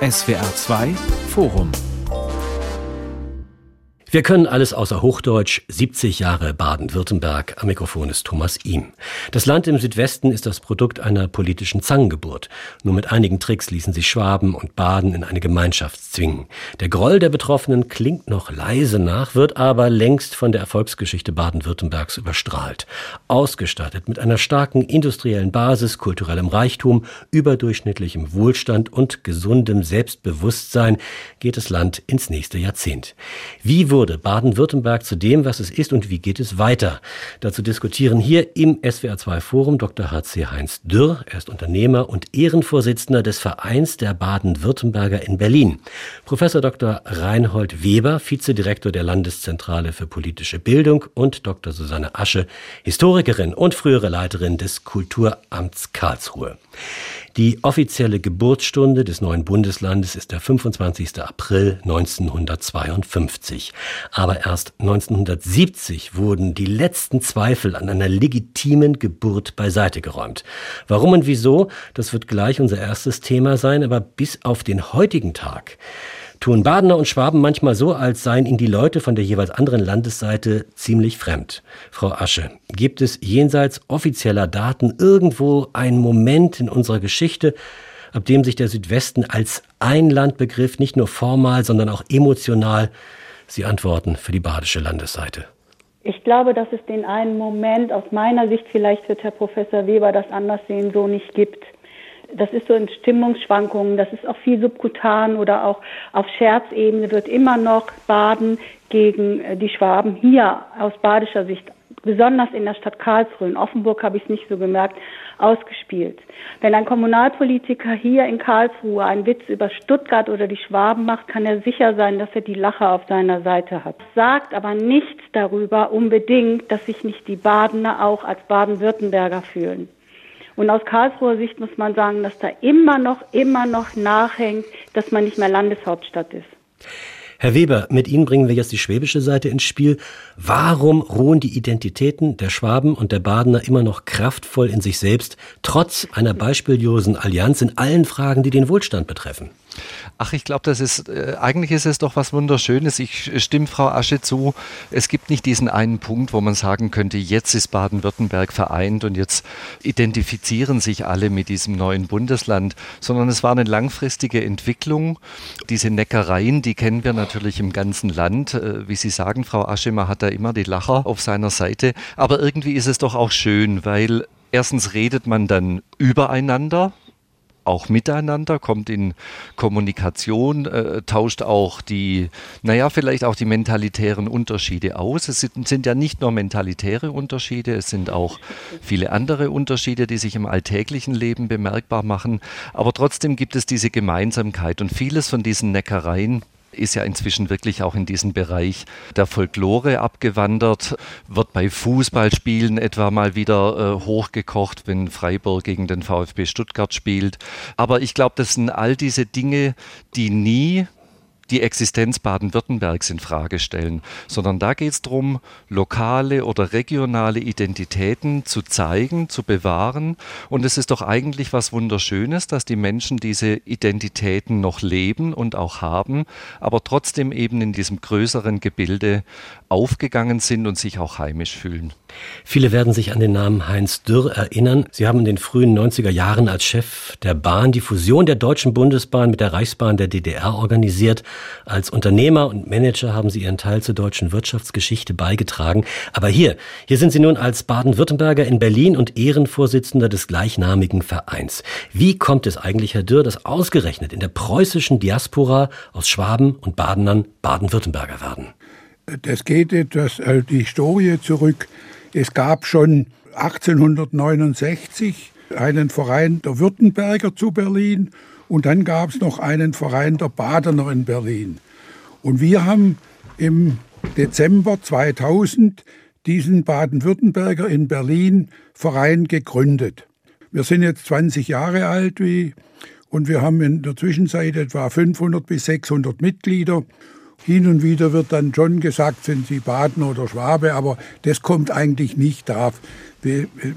SWR 2 Forum wir können alles außer Hochdeutsch. 70 Jahre Baden-Württemberg. Am Mikrofon ist Thomas Ihm. Das Land im Südwesten ist das Produkt einer politischen Zangengeburt. Nur mit einigen Tricks ließen sich Schwaben und Baden in eine Gemeinschaft zwingen. Der Groll der Betroffenen klingt noch leise nach, wird aber längst von der Erfolgsgeschichte Baden-Württembergs überstrahlt. Ausgestattet mit einer starken industriellen Basis, kulturellem Reichtum, überdurchschnittlichem Wohlstand und gesundem Selbstbewusstsein geht das Land ins nächste Jahrzehnt. Wie wurde wurde Baden-Württemberg zu dem, was es ist und wie geht es weiter? Dazu diskutieren hier im SWR2 Forum Dr. HC Heinz Dürr. Er ist Unternehmer und Ehrenvorsitzender des Vereins der Baden-Württemberger in Berlin. Professor Dr. Reinhold Weber, Vizedirektor der Landeszentrale für politische Bildung und Dr. Susanne Asche, Historikerin und frühere Leiterin des Kulturamts Karlsruhe. Die offizielle Geburtsstunde des neuen Bundeslandes ist der 25. April 1952. Aber erst 1970 wurden die letzten Zweifel an einer legitimen Geburt beiseite geräumt. Warum und wieso, das wird gleich unser erstes Thema sein, aber bis auf den heutigen Tag tun Badener und Schwaben manchmal so, als seien ihnen die Leute von der jeweils anderen Landesseite ziemlich fremd. Frau Asche, gibt es jenseits offizieller Daten irgendwo einen Moment in unserer Geschichte, ab dem sich der Südwesten als ein Landbegriff nicht nur formal, sondern auch emotional, Sie antworten für die badische Landesseite. Ich glaube, dass es den einen Moment aus meiner Sicht, vielleicht wird Herr Professor Weber das anders sehen, so nicht gibt. Das ist so in Stimmungsschwankungen, das ist auch viel subkutan oder auch auf Scherzebene wird immer noch Baden gegen äh, die Schwaben hier aus badischer Sicht, besonders in der Stadt Karlsruhe. In Offenburg habe ich es nicht so gemerkt, ausgespielt. Wenn ein Kommunalpolitiker hier in Karlsruhe einen Witz über Stuttgart oder die Schwaben macht, kann er sicher sein, dass er die Lache auf seiner Seite hat. Sagt aber nichts darüber unbedingt, dass sich nicht die Badener auch als Baden-Württemberger fühlen. Und aus Karlsruher Sicht muss man sagen, dass da immer noch, immer noch nachhängt, dass man nicht mehr Landeshauptstadt ist. Herr Weber, mit Ihnen bringen wir jetzt die schwäbische Seite ins Spiel. Warum ruhen die Identitäten der Schwaben und der Badener immer noch kraftvoll in sich selbst, trotz einer beispiellosen Allianz in allen Fragen, die den Wohlstand betreffen? Ach, ich glaube, das ist, äh, eigentlich ist es doch was Wunderschönes. Ich stimme Frau Asche zu. Es gibt nicht diesen einen Punkt, wo man sagen könnte, jetzt ist Baden-Württemberg vereint und jetzt identifizieren sich alle mit diesem neuen Bundesland, sondern es war eine langfristige Entwicklung. Diese Neckereien, die kennen wir natürlich im ganzen Land. Äh, wie Sie sagen, Frau Asche, man hat da immer die Lacher auf seiner Seite. Aber irgendwie ist es doch auch schön, weil erstens redet man dann übereinander, auch miteinander, kommt in Kommunikation, äh, tauscht auch die, naja, vielleicht auch die mentalitären Unterschiede aus. Es sind, sind, ja nicht nur mentalitäre Unterschiede, es sind auch viele andere Unterschiede, die sich im alltäglichen Leben bemerkbar machen. Aber trotzdem gibt es diese Gemeinsamkeit und vieles von diesen Neckereien ist ja inzwischen wirklich auch in diesen Bereich der Folklore abgewandert, wird bei Fußballspielen etwa mal wieder äh, hochgekocht, wenn Freiburg gegen den VfB Stuttgart spielt. Aber ich glaube, das sind all diese Dinge, die nie die Existenz Baden-Württembergs in Frage stellen, sondern da geht es darum, lokale oder regionale Identitäten zu zeigen, zu bewahren. Und es ist doch eigentlich was Wunderschönes, dass die Menschen diese Identitäten noch leben und auch haben, aber trotzdem eben in diesem größeren Gebilde aufgegangen sind und sich auch heimisch fühlen. Viele werden sich an den Namen Heinz Dürr erinnern. Sie haben in den frühen 90er Jahren als Chef der Bahn die Fusion der Deutschen Bundesbahn mit der Reichsbahn der DDR organisiert. Als Unternehmer und Manager haben Sie Ihren Teil zur deutschen Wirtschaftsgeschichte beigetragen. Aber hier, hier sind Sie nun als Baden-Württemberger in Berlin und Ehrenvorsitzender des gleichnamigen Vereins. Wie kommt es eigentlich, Herr Dürr, dass ausgerechnet in der preußischen Diaspora aus Schwaben und Badenern Baden-Württemberger werden? Das geht etwas äh, die Historie zurück. Es gab schon 1869 einen Verein der Württemberger zu Berlin und dann gab es noch einen Verein der Badener in Berlin. Und wir haben im Dezember 2000 diesen Baden-Württemberger in Berlin Verein gegründet. Wir sind jetzt 20 Jahre alt wie, und wir haben in der Zwischenzeit etwa 500 bis 600 Mitglieder hin und wieder wird dann schon gesagt, sind Sie Baden oder Schwabe, aber das kommt eigentlich nicht drauf.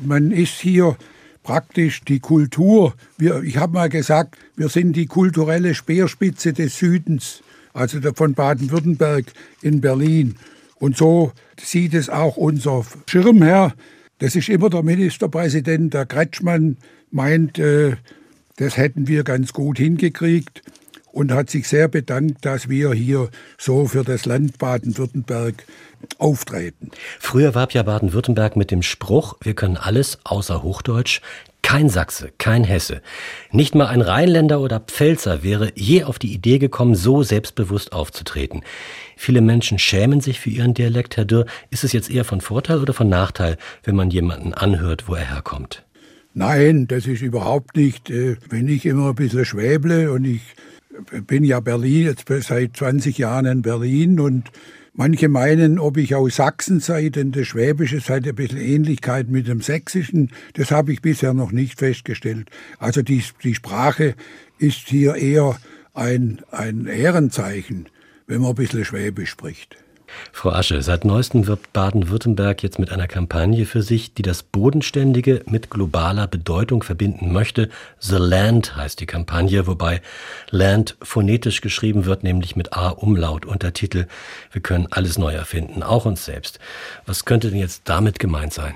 Man ist hier praktisch die Kultur. Wir, ich habe mal gesagt, wir sind die kulturelle Speerspitze des Südens, also von Baden-Württemberg in Berlin. Und so sieht es auch unser Schirmherr. Das ist immer der Ministerpräsident, der Kretschmann, meint, äh, das hätten wir ganz gut hingekriegt und hat sich sehr bedankt, dass wir hier so für das Land Baden-Württemberg auftreten. Früher warb ja Baden-Württemberg mit dem Spruch, wir können alles außer Hochdeutsch. Kein Sachse, kein Hesse, nicht mal ein Rheinländer oder Pfälzer wäre je auf die Idee gekommen, so selbstbewusst aufzutreten. Viele Menschen schämen sich für ihren Dialekt. Herr Dürr, ist es jetzt eher von Vorteil oder von Nachteil, wenn man jemanden anhört, wo er herkommt? Nein, das ist überhaupt nicht. Äh, wenn ich immer ein bisschen schwäble und ich bin ja Berlin, jetzt seit 20 Jahren in Berlin und Manche meinen, ob ich aus Sachsen sei, denn das Schwäbische sei ein bisschen Ähnlichkeit mit dem Sächsischen. Das habe ich bisher noch nicht festgestellt. Also die, die Sprache ist hier eher ein, ein Ehrenzeichen, wenn man ein bisschen Schwäbisch spricht. Frau Asche, seit neuestem wirbt Baden-Württemberg jetzt mit einer Kampagne für sich, die das Bodenständige mit globaler Bedeutung verbinden möchte. The Land heißt die Kampagne, wobei Land phonetisch geschrieben wird, nämlich mit A-Umlaut, Untertitel. Wir können alles neu erfinden, auch uns selbst. Was könnte denn jetzt damit gemeint sein?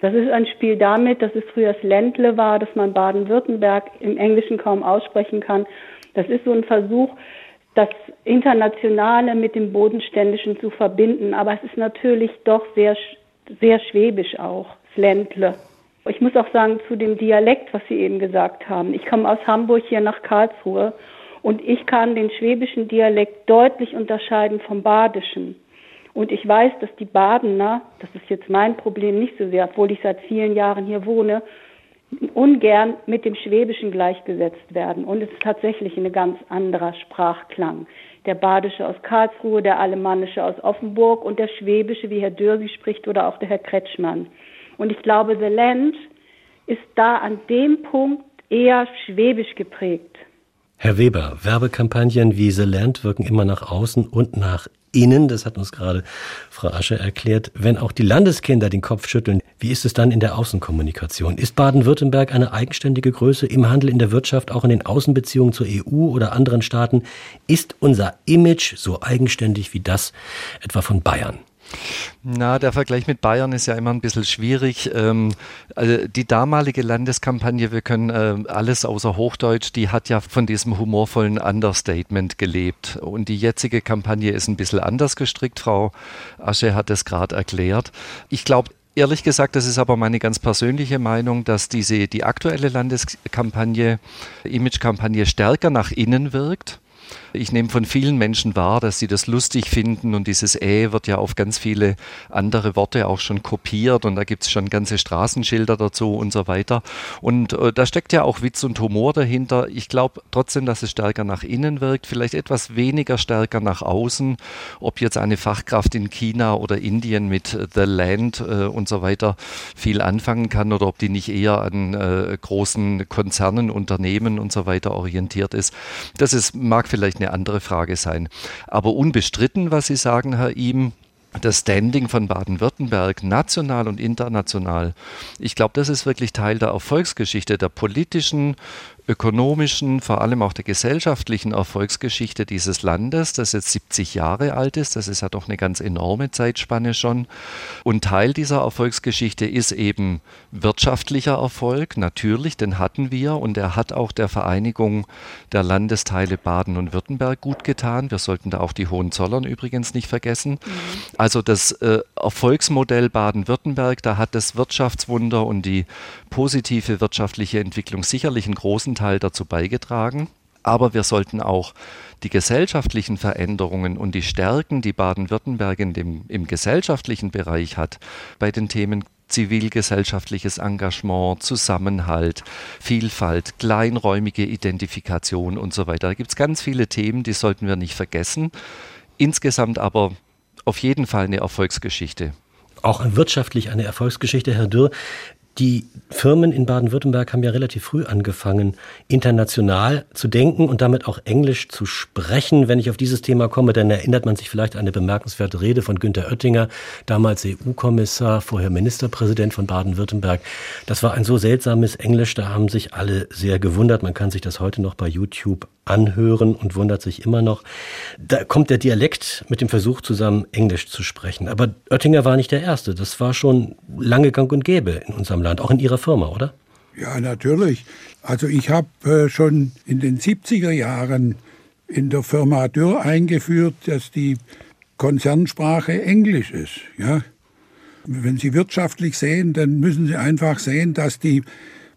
Das ist ein Spiel damit, dass es früher das Ländle war, dass man Baden-Württemberg im Englischen kaum aussprechen kann. Das ist so ein Versuch, das Internationale mit dem Bodenständischen zu verbinden. Aber es ist natürlich doch sehr, sehr schwäbisch auch, Ländle. Ich muss auch sagen, zu dem Dialekt, was Sie eben gesagt haben. Ich komme aus Hamburg hier nach Karlsruhe und ich kann den schwäbischen Dialekt deutlich unterscheiden vom badischen. Und ich weiß, dass die Badener, das ist jetzt mein Problem nicht so sehr, obwohl ich seit vielen Jahren hier wohne, ungern mit dem Schwäbischen gleichgesetzt werden. Und es ist tatsächlich ein ganz anderer Sprachklang. Der Badische aus Karlsruhe, der Alemannische aus Offenburg und der Schwäbische, wie Herr Dürsi spricht, oder auch der Herr Kretschmann. Und ich glaube, The Land ist da an dem Punkt eher schwäbisch geprägt. Herr Weber, Werbekampagnen wie The Land wirken immer nach außen und nach innen, das hat uns gerade Frau Asche erklärt, wenn auch die Landeskinder den Kopf schütteln, wie ist es dann in der Außenkommunikation? Ist Baden-Württemberg eine eigenständige Größe im Handel, in der Wirtschaft, auch in den Außenbeziehungen zur EU oder anderen Staaten? Ist unser Image so eigenständig wie das etwa von Bayern? Na, der Vergleich mit Bayern ist ja immer ein bisschen schwierig. Ähm, also die damalige Landeskampagne, wir können äh, alles außer Hochdeutsch, die hat ja von diesem humorvollen Understatement gelebt. Und die jetzige Kampagne ist ein bisschen anders gestrickt. Frau Asche hat es gerade erklärt. Ich glaube, Ehrlich gesagt, das ist aber meine ganz persönliche Meinung, dass diese, die aktuelle Landeskampagne, Imagekampagne stärker nach innen wirkt ich nehme von vielen Menschen wahr, dass sie das lustig finden und dieses Ä wird ja auf ganz viele andere Worte auch schon kopiert und da gibt es schon ganze Straßenschilder dazu und so weiter. Und äh, da steckt ja auch Witz und Humor dahinter. Ich glaube trotzdem, dass es stärker nach innen wirkt, vielleicht etwas weniger stärker nach außen. Ob jetzt eine Fachkraft in China oder Indien mit äh, The Land äh, und so weiter viel anfangen kann oder ob die nicht eher an äh, großen Konzernen, Unternehmen und so weiter orientiert ist. Das ist, mag vielleicht eine eine andere Frage sein. Aber unbestritten, was Sie sagen, Herr Ihm, das Standing von Baden-Württemberg national und international, ich glaube, das ist wirklich Teil der Erfolgsgeschichte, der politischen, ökonomischen, vor allem auch der gesellschaftlichen Erfolgsgeschichte dieses Landes, das jetzt 70 Jahre alt ist. Das ist ja doch eine ganz enorme Zeitspanne schon. Und Teil dieser Erfolgsgeschichte ist eben wirtschaftlicher Erfolg, natürlich, den hatten wir und er hat auch der Vereinigung der Landesteile Baden und Württemberg gut getan. Wir sollten da auch die Hohenzollern übrigens nicht vergessen. Mhm. Also das äh, Erfolgsmodell Baden-Württemberg, da hat das Wirtschaftswunder und die positive wirtschaftliche Entwicklung sicherlich einen großen Teil dazu beigetragen. Aber wir sollten auch die gesellschaftlichen Veränderungen und die Stärken, die Baden-Württemberg im gesellschaftlichen Bereich hat, bei den Themen zivilgesellschaftliches Engagement, Zusammenhalt, Vielfalt, kleinräumige Identifikation und so weiter. Da gibt es ganz viele Themen, die sollten wir nicht vergessen. Insgesamt aber auf jeden Fall eine Erfolgsgeschichte. Auch wirtschaftlich eine Erfolgsgeschichte, Herr Dürr. Die Firmen in Baden-Württemberg haben ja relativ früh angefangen, international zu denken und damit auch Englisch zu sprechen. Wenn ich auf dieses Thema komme, dann erinnert man sich vielleicht an eine bemerkenswerte Rede von Günter Oettinger, damals EU-Kommissar, vorher Ministerpräsident von Baden-Württemberg. Das war ein so seltsames Englisch, da haben sich alle sehr gewundert. Man kann sich das heute noch bei YouTube anhören und wundert sich immer noch. Da kommt der Dialekt mit dem Versuch zusammen, Englisch zu sprechen. Aber Oettinger war nicht der Erste. Das war schon lange gang und gäbe in unserem Land, auch in Ihrer Firma, oder? Ja, natürlich. Also ich habe äh, schon in den 70er Jahren in der Firma Dürr eingeführt, dass die Konzernsprache Englisch ist. Ja? Wenn Sie wirtschaftlich sehen, dann müssen Sie einfach sehen, dass die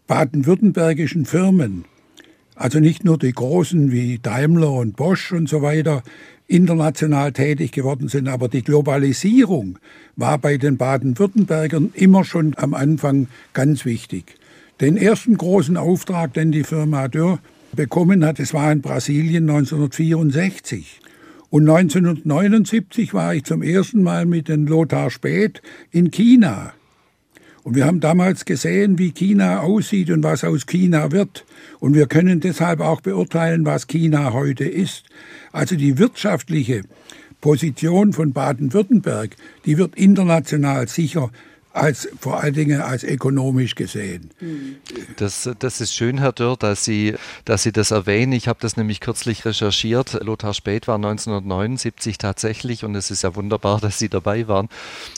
baden-württembergischen Firmen also nicht nur die großen wie Daimler und Bosch und so weiter international tätig geworden sind, aber die Globalisierung war bei den Baden-Württembergern immer schon am Anfang ganz wichtig. Den ersten großen Auftrag, den die Firma Dürr bekommen hat, das war in Brasilien 1964. Und 1979 war ich zum ersten Mal mit den Lothar Späth in China. Und wir haben damals gesehen, wie China aussieht und was aus China wird. Und wir können deshalb auch beurteilen, was China heute ist. Also die wirtschaftliche Position von Baden-Württemberg, die wird international sicher als vor allen Dingen als ökonomisch gesehen. Das, das ist schön, Herr Dörr, dass Sie, dass Sie das erwähnen. Ich habe das nämlich kürzlich recherchiert. Lothar Späth war 1979 tatsächlich, und es ist ja wunderbar, dass Sie dabei waren,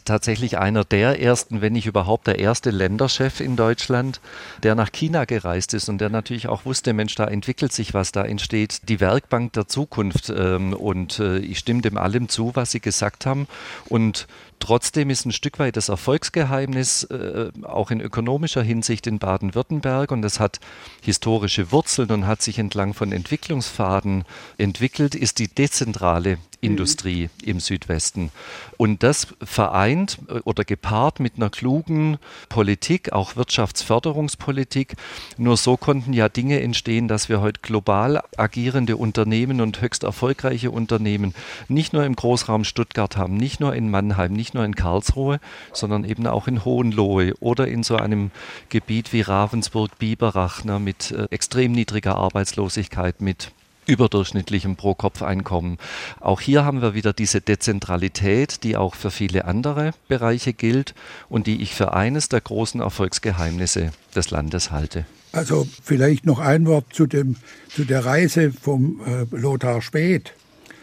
tatsächlich einer der ersten, wenn nicht überhaupt der erste Länderchef in Deutschland, der nach China gereist ist und der natürlich auch wusste, Mensch, da entwickelt sich was, da entsteht die Werkbank der Zukunft. Ähm, und äh, ich stimme dem allem zu, was Sie gesagt haben. Und Trotzdem ist ein Stück weit das Erfolgsgeheimnis äh, auch in ökonomischer Hinsicht in Baden-Württemberg. Und das hat historische Wurzeln und hat sich entlang von Entwicklungsfaden entwickelt, ist die dezentrale Industrie mhm. im Südwesten. Und das vereint äh, oder gepaart mit einer klugen Politik, auch Wirtschaftsförderungspolitik. Nur so konnten ja Dinge entstehen, dass wir heute global agierende Unternehmen und höchst erfolgreiche Unternehmen nicht nur im Großraum Stuttgart haben, nicht nur in Mannheim, nicht nur in Karlsruhe, sondern eben auch in Hohenlohe oder in so einem Gebiet wie Ravensburg-Biberach ne, mit äh, extrem niedriger Arbeitslosigkeit, mit überdurchschnittlichem Pro-Kopf-Einkommen. Auch hier haben wir wieder diese Dezentralität, die auch für viele andere Bereiche gilt und die ich für eines der großen Erfolgsgeheimnisse des Landes halte. Also vielleicht noch ein Wort zu, dem, zu der Reise vom äh, Lothar Späth.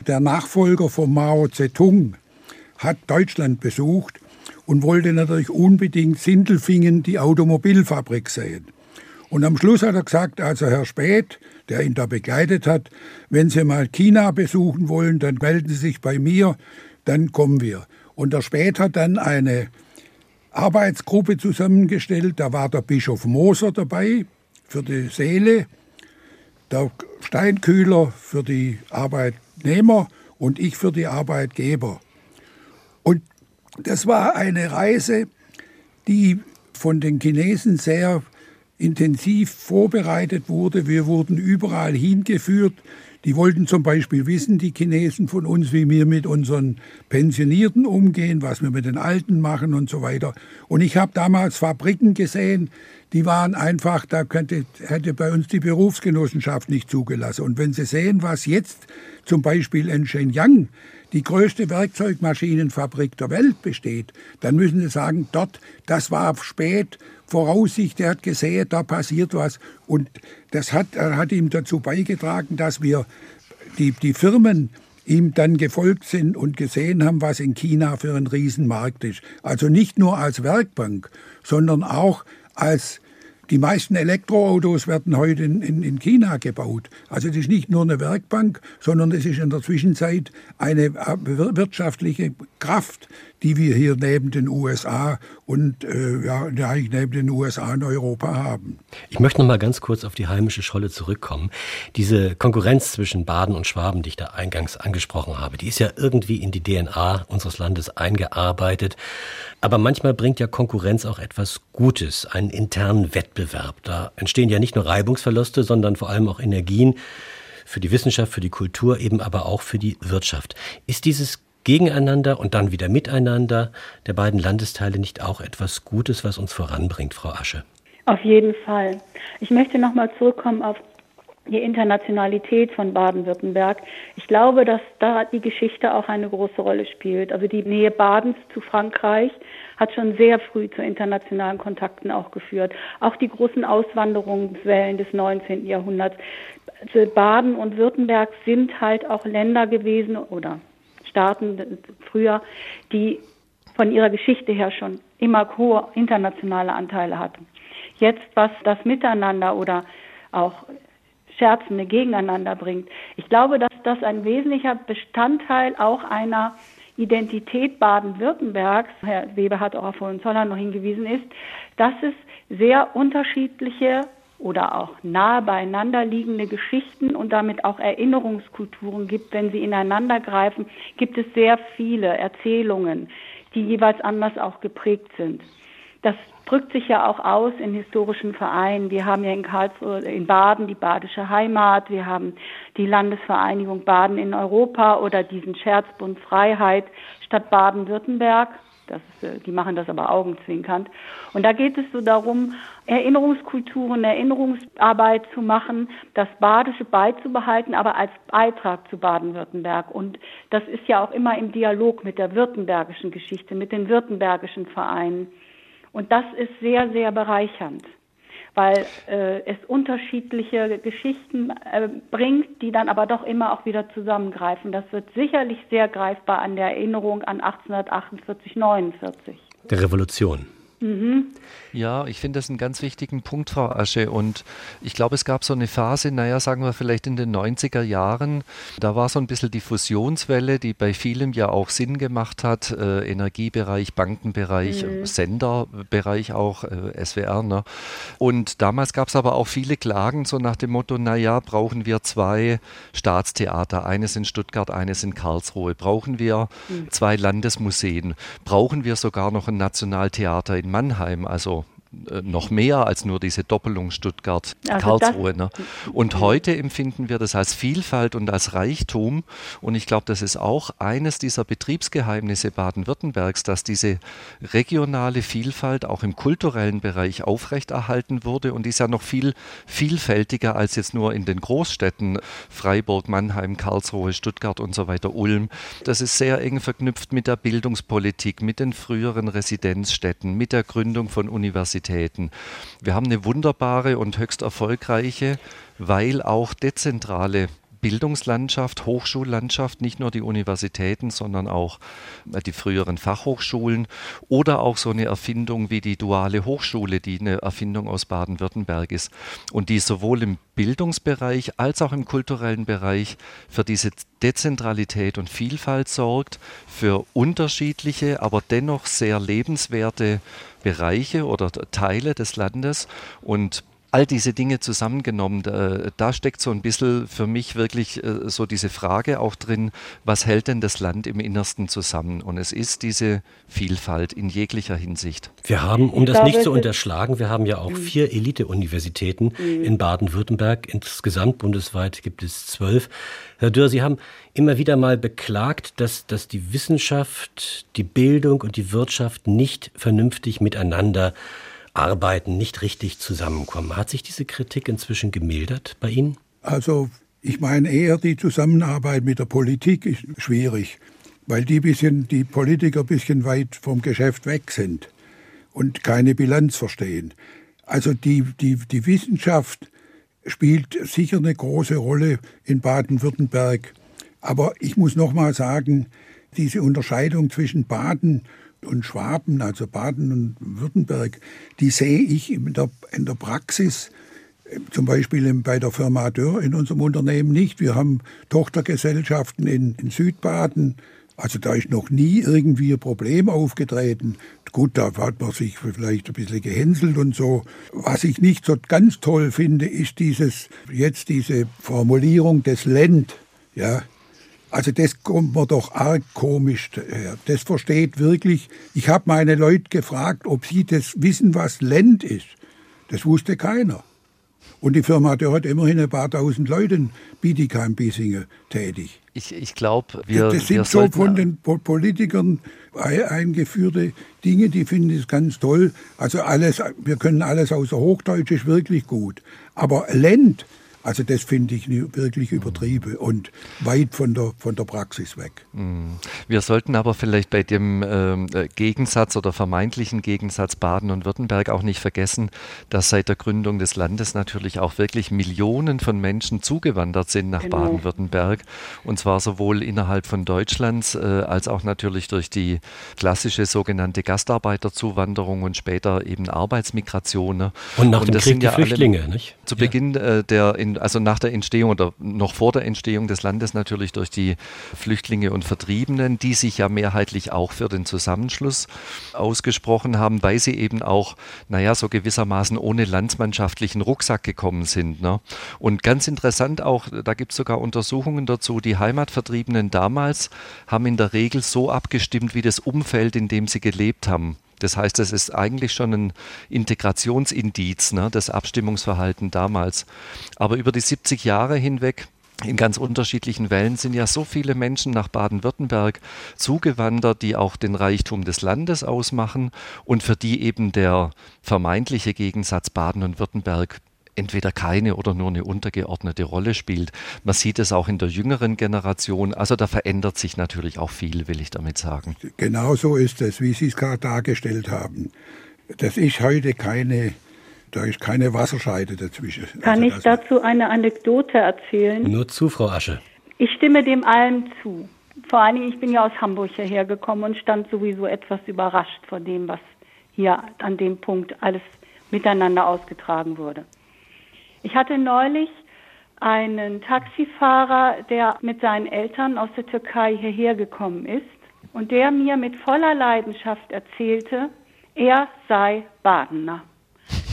Der Nachfolger von Mao Zedong hat Deutschland besucht und wollte natürlich unbedingt Sindelfingen die Automobilfabrik sehen. Und am Schluss hat er gesagt, also Herr Späth, der ihn da begleitet hat, wenn Sie mal China besuchen wollen, dann melden Sie sich bei mir, dann kommen wir. Und der Späth hat dann eine Arbeitsgruppe zusammengestellt, da war der Bischof Moser dabei für die Seele, der Steinkühler für die Arbeitnehmer und ich für die Arbeitgeber. Und das war eine Reise, die von den Chinesen sehr intensiv vorbereitet wurde. Wir wurden überall hingeführt. Die wollten zum Beispiel wissen, die Chinesen von uns, wie wir mit unseren Pensionierten umgehen, was wir mit den Alten machen und so weiter. Und ich habe damals Fabriken gesehen, die waren einfach, da könnte, hätte bei uns die Berufsgenossenschaft nicht zugelassen. Und wenn Sie sehen, was jetzt zum Beispiel in Shenyang die größte Werkzeugmaschinenfabrik der Welt besteht, dann müssen Sie sagen, dort, das war spät, Voraussicht, er hat gesehen, da passiert was. Und das hat, hat ihm dazu beigetragen, dass wir die, die Firmen ihm dann gefolgt sind und gesehen haben, was in China für ein Riesenmarkt ist. Also nicht nur als Werkbank, sondern auch als die meisten Elektroautos werden heute in, in, in China gebaut. Also es ist nicht nur eine Werkbank, sondern es ist in der Zwischenzeit eine wirtschaftliche Kraft, die wir hier neben den USA und äh, ja, eigentlich neben den USA in Europa haben. Ich möchte noch mal ganz kurz auf die heimische Scholle zurückkommen. Diese Konkurrenz zwischen Baden und Schwaben, die ich da eingangs angesprochen habe, die ist ja irgendwie in die DNA unseres Landes eingearbeitet. Aber manchmal bringt ja Konkurrenz auch etwas Gutes, einen internen Wettbewerb. Da entstehen ja nicht nur Reibungsverluste, sondern vor allem auch Energien für die Wissenschaft, für die Kultur, eben aber auch für die Wirtschaft. Ist dieses Gegeneinander und dann wieder miteinander der beiden Landesteile nicht auch etwas Gutes, was uns voranbringt, Frau Asche? Auf jeden Fall. Ich möchte nochmal zurückkommen auf die Internationalität von Baden-Württemberg. Ich glaube, dass da die Geschichte auch eine große Rolle spielt. Also die Nähe Badens zu Frankreich hat schon sehr früh zu internationalen Kontakten auch geführt. Auch die großen Auswanderungswellen des 19. Jahrhunderts. Also Baden und Württemberg sind halt auch Länder gewesen oder Staaten früher, die von ihrer Geschichte her schon immer hohe internationale Anteile hatten. Jetzt, was das Miteinander oder auch Scherzende gegeneinander bringt. Ich glaube, dass das ein wesentlicher Bestandteil auch einer Identität Baden-Württembergs, Herr Weber hat auch auf Hohenzollern noch hingewiesen, ist, dass es sehr unterschiedliche oder auch nahe beieinander liegende Geschichten und damit auch Erinnerungskulturen gibt. Wenn sie ineinander greifen, gibt es sehr viele Erzählungen, die jeweils anders auch geprägt sind. Das drückt sich ja auch aus in historischen Vereinen. Wir haben ja in Karlsruhe, in Baden die Badische Heimat, wir haben die Landesvereinigung Baden in Europa oder diesen Scherzbund Freiheit statt Baden-Württemberg. Das äh, die machen das aber augenzwinkernd. Und da geht es so darum, Erinnerungskulturen, Erinnerungsarbeit zu machen, das Badische beizubehalten, aber als Beitrag zu Baden-Württemberg. Und das ist ja auch immer im Dialog mit der württembergischen Geschichte, mit den württembergischen Vereinen. Und das ist sehr, sehr bereichernd, weil äh, es unterschiedliche Geschichten äh, bringt, die dann aber doch immer auch wieder zusammengreifen. Das wird sicherlich sehr greifbar an der Erinnerung an 1848, 49. Der Revolution. Mhm. Ja, ich finde das einen ganz wichtigen Punkt, Frau Asche. Und ich glaube, es gab so eine Phase, naja, sagen wir vielleicht in den 90er Jahren, da war so ein bisschen die Fusionswelle, die bei vielen ja auch Sinn gemacht hat. Äh, Energiebereich, Bankenbereich, mhm. Senderbereich auch, äh, SWR. Ne? Und damals gab es aber auch viele Klagen, so nach dem Motto, naja, brauchen wir zwei Staatstheater, eines in Stuttgart, eines in Karlsruhe. Brauchen wir mhm. zwei Landesmuseen? Brauchen wir sogar noch ein Nationaltheater in Mannheim, also noch mehr als nur diese Doppelung Stuttgart-Karlsruhe. Also ne? Und heute empfinden wir das als Vielfalt und als Reichtum. Und ich glaube, das ist auch eines dieser Betriebsgeheimnisse Baden-Württembergs, dass diese regionale Vielfalt auch im kulturellen Bereich aufrechterhalten wurde. Und die ist ja noch viel vielfältiger als jetzt nur in den Großstädten Freiburg, Mannheim, Karlsruhe, Stuttgart und so weiter, Ulm. Das ist sehr eng verknüpft mit der Bildungspolitik, mit den früheren Residenzstädten, mit der Gründung von Universitäten. Universitäten. Wir haben eine wunderbare und höchst erfolgreiche, weil auch dezentrale Bildungslandschaft, Hochschullandschaft, nicht nur die Universitäten, sondern auch äh, die früheren Fachhochschulen oder auch so eine Erfindung wie die duale Hochschule, die eine Erfindung aus Baden-Württemberg ist und die sowohl im Bildungsbereich als auch im kulturellen Bereich für diese Dezentralität und Vielfalt sorgt, für unterschiedliche, aber dennoch sehr lebenswerte Bereiche oder Teile des Landes und all diese Dinge zusammengenommen, da, da, steckt so ein bisschen für mich wirklich äh, so diese Frage auch drin, was hält denn das Land im Innersten zusammen? Und es ist diese Vielfalt in jeglicher Hinsicht. Wir haben, um das nicht zu unterschlagen, wir haben ja auch vier Elite-Universitäten mhm. in Baden-Württemberg. Insgesamt bundesweit gibt es zwölf. Herr Dürr, Sie haben immer wieder mal beklagt, dass, dass die Wissenschaft, die Bildung und die Wirtschaft nicht vernünftig miteinander Arbeiten nicht richtig zusammenkommen. Hat sich diese Kritik inzwischen gemildert bei Ihnen? Also ich meine eher, die Zusammenarbeit mit der Politik ist schwierig, weil die, bisschen, die Politiker ein bisschen weit vom Geschäft weg sind und keine Bilanz verstehen. Also die, die, die Wissenschaft spielt sicher eine große Rolle in Baden-Württemberg. Aber ich muss noch mal sagen, diese Unterscheidung zwischen Baden und Schwaben, also Baden und Württemberg, die sehe ich in der, in der Praxis zum Beispiel bei der Firma Dörr in unserem Unternehmen nicht. Wir haben Tochtergesellschaften in, in Südbaden. Also da ist noch nie irgendwie ein Problem aufgetreten. Gut, da hat man sich vielleicht ein bisschen gehänselt und so. Was ich nicht so ganz toll finde, ist dieses, jetzt diese Formulierung des Lend. Ja, also das kommt mir doch arg komisch her. Das versteht wirklich. Ich habe meine Leute gefragt, ob sie das wissen, was Lend ist. Das wusste keiner. Und die Firma dort immerhin ein paar tausend Leuten, Bietigheim-Bissingen, tätig. Ich, ich glaube, wir. Das sind wir so von den Politikern eingeführte Dinge, die finden es ganz toll. Also alles, wir können alles außer Hochdeutsch ist wirklich gut. Aber Lend, also das finde ich wirklich übertrieben und weit von der, von der Praxis weg. Mhm. Wir sollten aber vielleicht bei dem ähm, äh, Gegensatz oder vermeintlichen Gegensatz Baden und Württemberg auch nicht vergessen, dass seit der Gründung des Landes natürlich auch wirklich Millionen von Menschen zugewandert sind nach genau. Baden-Württemberg. Und zwar sowohl innerhalb von Deutschlands äh, als auch natürlich durch die klassische sogenannte Gastarbeiterzuwanderung und später eben Arbeitsmigration. Ne? Und nach und dem Krieg die Flüchtlinge, nicht? Zu ja. Beginn äh, der in also nach der Entstehung oder noch vor der Entstehung des Landes natürlich durch die Flüchtlinge und Vertriebenen, die sich ja mehrheitlich auch für den Zusammenschluss ausgesprochen haben, weil sie eben auch, naja, so gewissermaßen ohne landsmannschaftlichen Rucksack gekommen sind. Ne? Und ganz interessant auch, da gibt es sogar Untersuchungen dazu, die Heimatvertriebenen damals haben in der Regel so abgestimmt wie das Umfeld, in dem sie gelebt haben. Das heißt, es ist eigentlich schon ein Integrationsindiz, ne, das Abstimmungsverhalten damals. Aber über die 70 Jahre hinweg in ganz unterschiedlichen Wellen sind ja so viele Menschen nach Baden-Württemberg zugewandert, die auch den Reichtum des Landes ausmachen und für die eben der vermeintliche Gegensatz Baden und Württemberg entweder keine oder nur eine untergeordnete Rolle spielt. Man sieht es auch in der jüngeren Generation. Also da verändert sich natürlich auch viel, will ich damit sagen. Genau so ist es, wie Sie es gerade dargestellt haben. Das ist heute keine, da ist keine Wasserscheide dazwischen. Kann also ich dazu eine Anekdote erzählen? Nur zu, Frau Asche. Ich stimme dem allem zu. Vor allen Dingen, ich bin ja aus Hamburg hierher gekommen und stand sowieso etwas überrascht vor dem, was hier an dem Punkt alles miteinander ausgetragen wurde. Ich hatte neulich einen Taxifahrer, der mit seinen Eltern aus der Türkei hierher gekommen ist und der mir mit voller Leidenschaft erzählte, er sei Badener.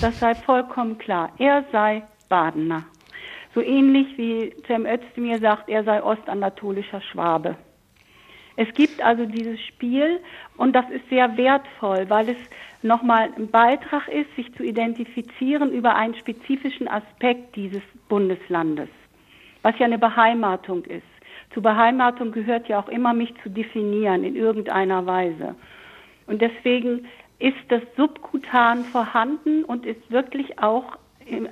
Das sei vollkommen klar. Er sei Badener. So ähnlich wie Cem Özdemir sagt, er sei ostanatolischer Schwabe. Es gibt also dieses Spiel und das ist sehr wertvoll, weil es nochmal ein Beitrag ist, sich zu identifizieren über einen spezifischen Aspekt dieses Bundeslandes, was ja eine Beheimatung ist. Zur Beheimatung gehört ja auch immer, mich zu definieren in irgendeiner Weise. Und deswegen ist das subkutan vorhanden und ist wirklich auch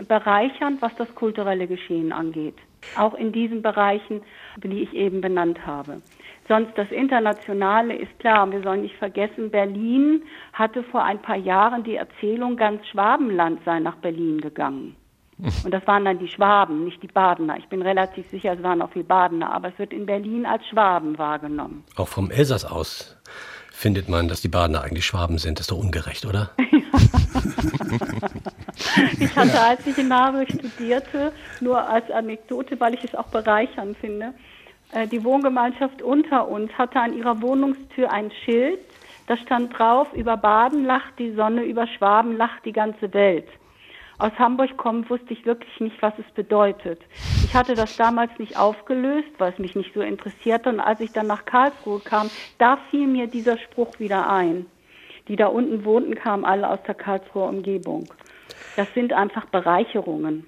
bereichernd, was das kulturelle Geschehen angeht. Auch in diesen Bereichen, die ich eben benannt habe. Sonst das Internationale ist klar. Wir sollen nicht vergessen, Berlin hatte vor ein paar Jahren die Erzählung, ganz Schwabenland sei nach Berlin gegangen. Und das waren dann die Schwaben, nicht die Badener. Ich bin relativ sicher, es waren auch viel Badener, aber es wird in Berlin als Schwaben wahrgenommen. Auch vom Elsass aus findet man, dass die Badener eigentlich Schwaben sind. Das ist doch ungerecht, oder? ich hatte, als ich in Marburg studierte, nur als Anekdote, weil ich es auch bereichernd finde, die Wohngemeinschaft unter uns hatte an ihrer Wohnungstür ein Schild, da stand drauf, über Baden lacht die Sonne, über Schwaben lacht die ganze Welt. Aus Hamburg kommen wusste ich wirklich nicht, was es bedeutet. Ich hatte das damals nicht aufgelöst, weil es mich nicht so interessierte. Und als ich dann nach Karlsruhe kam, da fiel mir dieser Spruch wieder ein. Die da unten wohnten, kamen alle aus der Karlsruher Umgebung. Das sind einfach Bereicherungen.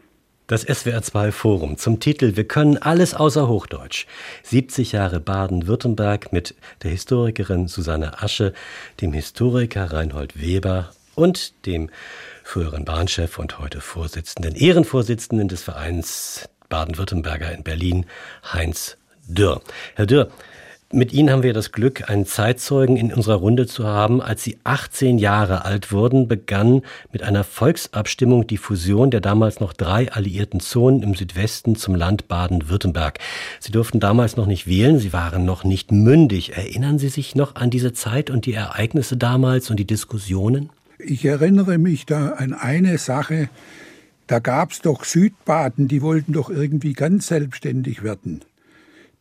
Das SWR2 Forum zum Titel Wir können alles außer Hochdeutsch. 70 Jahre Baden-Württemberg mit der Historikerin Susanne Asche, dem Historiker Reinhold Weber und dem früheren Bahnchef und heute Vorsitzenden, Ehrenvorsitzenden des Vereins Baden-Württemberger in Berlin, Heinz Dürr. Herr Dürr, mit Ihnen haben wir das Glück, einen Zeitzeugen in unserer Runde zu haben. Als Sie 18 Jahre alt wurden, begann mit einer Volksabstimmung die Fusion der damals noch drei alliierten Zonen im Südwesten zum Land Baden-Württemberg. Sie durften damals noch nicht wählen, Sie waren noch nicht mündig. Erinnern Sie sich noch an diese Zeit und die Ereignisse damals und die Diskussionen? Ich erinnere mich da an eine Sache. Da gab es doch Südbaden, die wollten doch irgendwie ganz selbstständig werden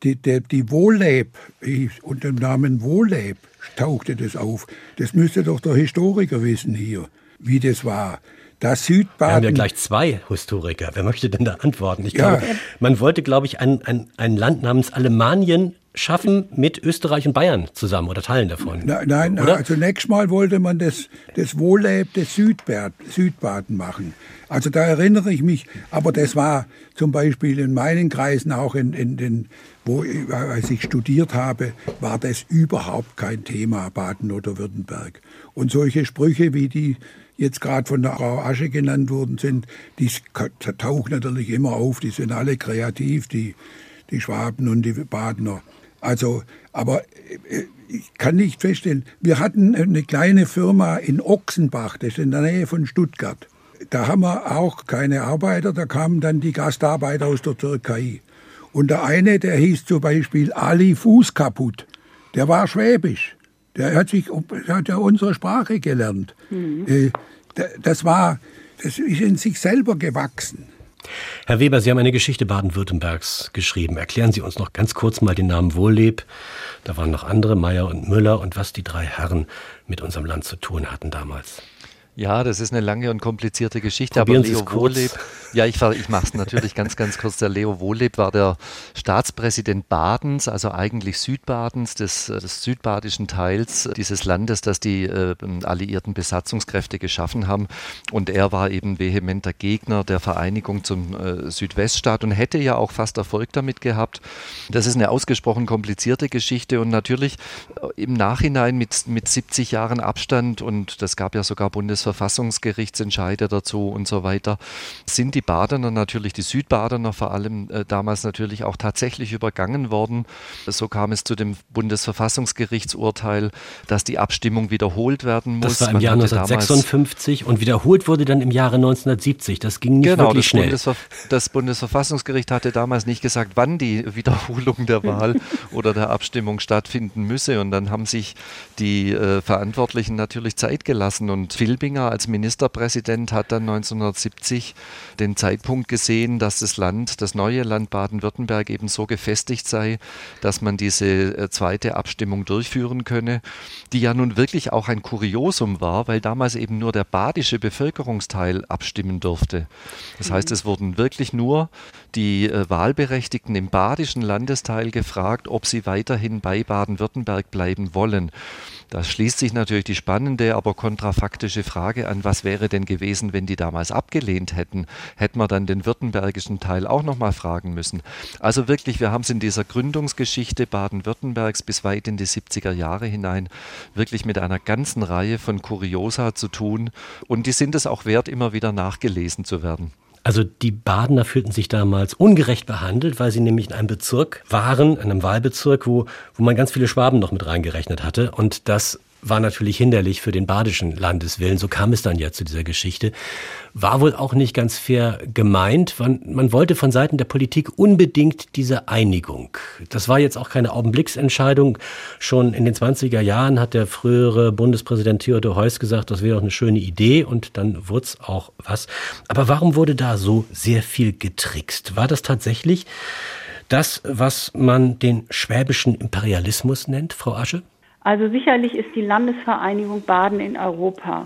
die, die, die Wohlleb, unter dem Namen Wohlleb tauchte das auf. Das müsste doch der Historiker wissen hier, wie das war. Das Südbaden. Wir haben ja gleich zwei Historiker. Wer möchte denn da antworten? Ich ja. glaube, man wollte, glaube ich, ein, ein, ein Land namens Alemanien schaffen mit Österreich und Bayern zusammen oder Teilen davon. Nein, nein oder? also nächstes Mal wollte man das, das Wohlleb des Südbad, Südbaden machen. Also da erinnere ich mich, aber das war zum Beispiel in meinen Kreisen, auch in, in den, wo als ich studiert habe, war das überhaupt kein Thema, Baden oder Württemberg. Und solche Sprüche wie die jetzt gerade von der Frau Asche genannt worden sind, die tauchen natürlich immer auf, die sind alle kreativ, die, die Schwaben und die Badener. Also, aber äh, ich kann nicht feststellen, wir hatten eine kleine Firma in Ochsenbach, das ist in der Nähe von Stuttgart. Da haben wir auch keine Arbeiter, da kamen dann die Gastarbeiter aus der Türkei. Und der eine, der hieß zum Beispiel Ali Fußkaputt, der war schwäbisch. Der hat, sich, hat ja unsere Sprache gelernt. Mhm. Äh, das war, das ist in sich selber gewachsen. Herr Weber, Sie haben eine Geschichte Baden-Württembergs geschrieben. Erklären Sie uns noch ganz kurz mal den Namen Wohlleb. Da waren noch andere, Meyer und Müller, und was die drei Herren mit unserem Land zu tun hatten damals. Ja, das ist eine lange und komplizierte Geschichte, Probieren aber Leo Wohleb, ja, ich, ich mache es natürlich ganz, ganz kurz. Der Leo Wohleb war der Staatspräsident Badens, also eigentlich Südbadens, des, des südbadischen Teils dieses Landes, das die äh, alliierten Besatzungskräfte geschaffen haben. Und er war eben vehementer Gegner der Vereinigung zum äh, Südweststaat und hätte ja auch fast Erfolg damit gehabt. Das ist eine ausgesprochen komplizierte Geschichte und natürlich äh, im Nachhinein mit, mit 70 Jahren Abstand und das gab ja sogar Bundes Verfassungsgerichtsentscheide dazu und so weiter, sind die Badener natürlich, die Südbadener vor allem äh, damals natürlich auch tatsächlich übergangen worden. So kam es zu dem Bundesverfassungsgerichtsurteil, dass die Abstimmung wiederholt werden muss. Das war im Man Jahr 1956 und wiederholt wurde dann im Jahre 1970. Das ging nicht genau, wirklich schnell. Bundesver das Bundesverfassungsgericht hatte damals nicht gesagt, wann die Wiederholung der Wahl oder der Abstimmung stattfinden müsse. Und dann haben sich die äh, Verantwortlichen natürlich Zeit gelassen und Filbing Aiwanger als Ministerpräsident hat dann 1970 den Zeitpunkt gesehen, dass das Land, das neue Land Baden-Württemberg eben so gefestigt sei, dass man diese äh, zweite Abstimmung durchführen könne, die ja nun wirklich auch ein Kuriosum war, weil damals eben nur der badische Bevölkerungsteil abstimmen durfte. Das heißt, es wurden wirklich nur die äh, Wahlberechtigten im badischen Landesteil gefragt, ob sie weiterhin bei Baden-Württemberg bleiben wollen. Da schließt sich natürlich die spannende, aber kontrafaktische Frage an, was wäre denn gewesen, wenn die damals abgelehnt hätten? Hätten wir dann den württembergischen Teil auch nochmal fragen müssen? Also wirklich, wir haben es in dieser Gründungsgeschichte Baden-Württembergs bis weit in die 70er Jahre hinein wirklich mit einer ganzen Reihe von Kuriosa zu tun und die sind es auch wert, immer wieder nachgelesen zu werden. Also die Badener fühlten sich damals ungerecht behandelt, weil sie nämlich in einem Bezirk waren, in einem Wahlbezirk, wo, wo man ganz viele Schwaben noch mit reingerechnet hatte. Und das war natürlich hinderlich für den badischen Landeswillen. So kam es dann ja zu dieser Geschichte. War wohl auch nicht ganz fair gemeint. Man, man wollte von Seiten der Politik unbedingt diese Einigung. Das war jetzt auch keine Augenblicksentscheidung. Schon in den 20er Jahren hat der frühere Bundespräsident Theodor Heuss gesagt, das wäre doch eine schöne Idee und dann wurde es auch was. Aber warum wurde da so sehr viel getrickst? War das tatsächlich das, was man den schwäbischen Imperialismus nennt, Frau Asche? Also sicherlich ist die Landesvereinigung Baden in Europa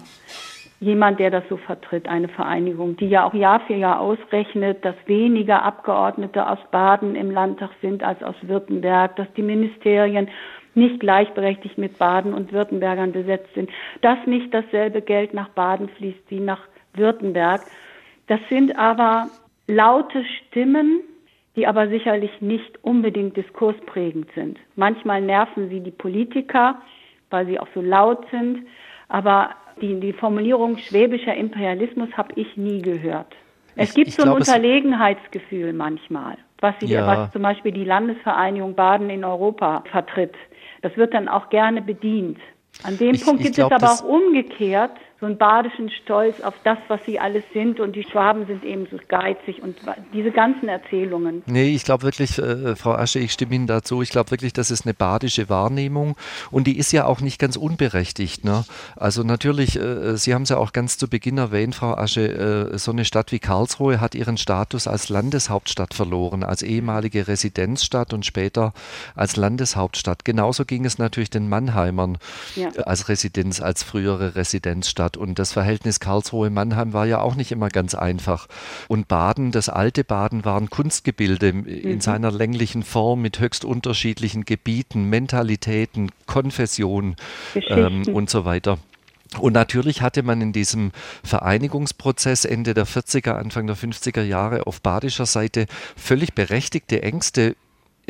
jemand, der das so vertritt, eine Vereinigung, die ja auch Jahr für Jahr ausrechnet, dass weniger Abgeordnete aus Baden im Landtag sind als aus Württemberg, dass die Ministerien nicht gleichberechtigt mit Baden und Württembergern besetzt sind, dass nicht dasselbe Geld nach Baden fließt wie nach Württemberg. Das sind aber laute Stimmen, die aber sicherlich nicht unbedingt diskursprägend sind. Manchmal nerven sie die Politiker, weil sie auch so laut sind, aber die, die Formulierung schwäbischer Imperialismus habe ich nie gehört. Es ich, gibt ich so ein glaub, Unterlegenheitsgefühl manchmal, was, sie, ja. was zum Beispiel die Landesvereinigung Baden in Europa vertritt. Das wird dann auch gerne bedient. An dem ich, Punkt gibt glaub, es aber auch umgekehrt so einen badischen Stolz auf das, was sie alles sind und die Schwaben sind eben so geizig und diese ganzen Erzählungen. Nee, ich glaube wirklich, äh, Frau Asche, ich stimme Ihnen dazu, ich glaube wirklich, das ist eine badische Wahrnehmung und die ist ja auch nicht ganz unberechtigt. Ne? Also natürlich, äh, Sie haben es ja auch ganz zu Beginn erwähnt, Frau Asche, äh, so eine Stadt wie Karlsruhe hat ihren Status als Landeshauptstadt verloren, als ehemalige Residenzstadt und später als Landeshauptstadt. Genauso ging es natürlich den Mannheimern ja. als Residenz, als frühere Residenzstadt. Hauptstadt und das Verhältnis Karlsruhe-Mannheim war ja auch nicht immer ganz einfach. Und Baden, das alte Baden, waren Kunstgebilde in mhm. seiner länglichen Form mit höchst unterschiedlichen Gebieten, Mentalitäten, Konfessionen ähm, und so weiter. Und natürlich hatte man in diesem Vereinigungsprozess Ende der 40er, Anfang der 50er Jahre auf badischer Seite völlig berechtigte Ängste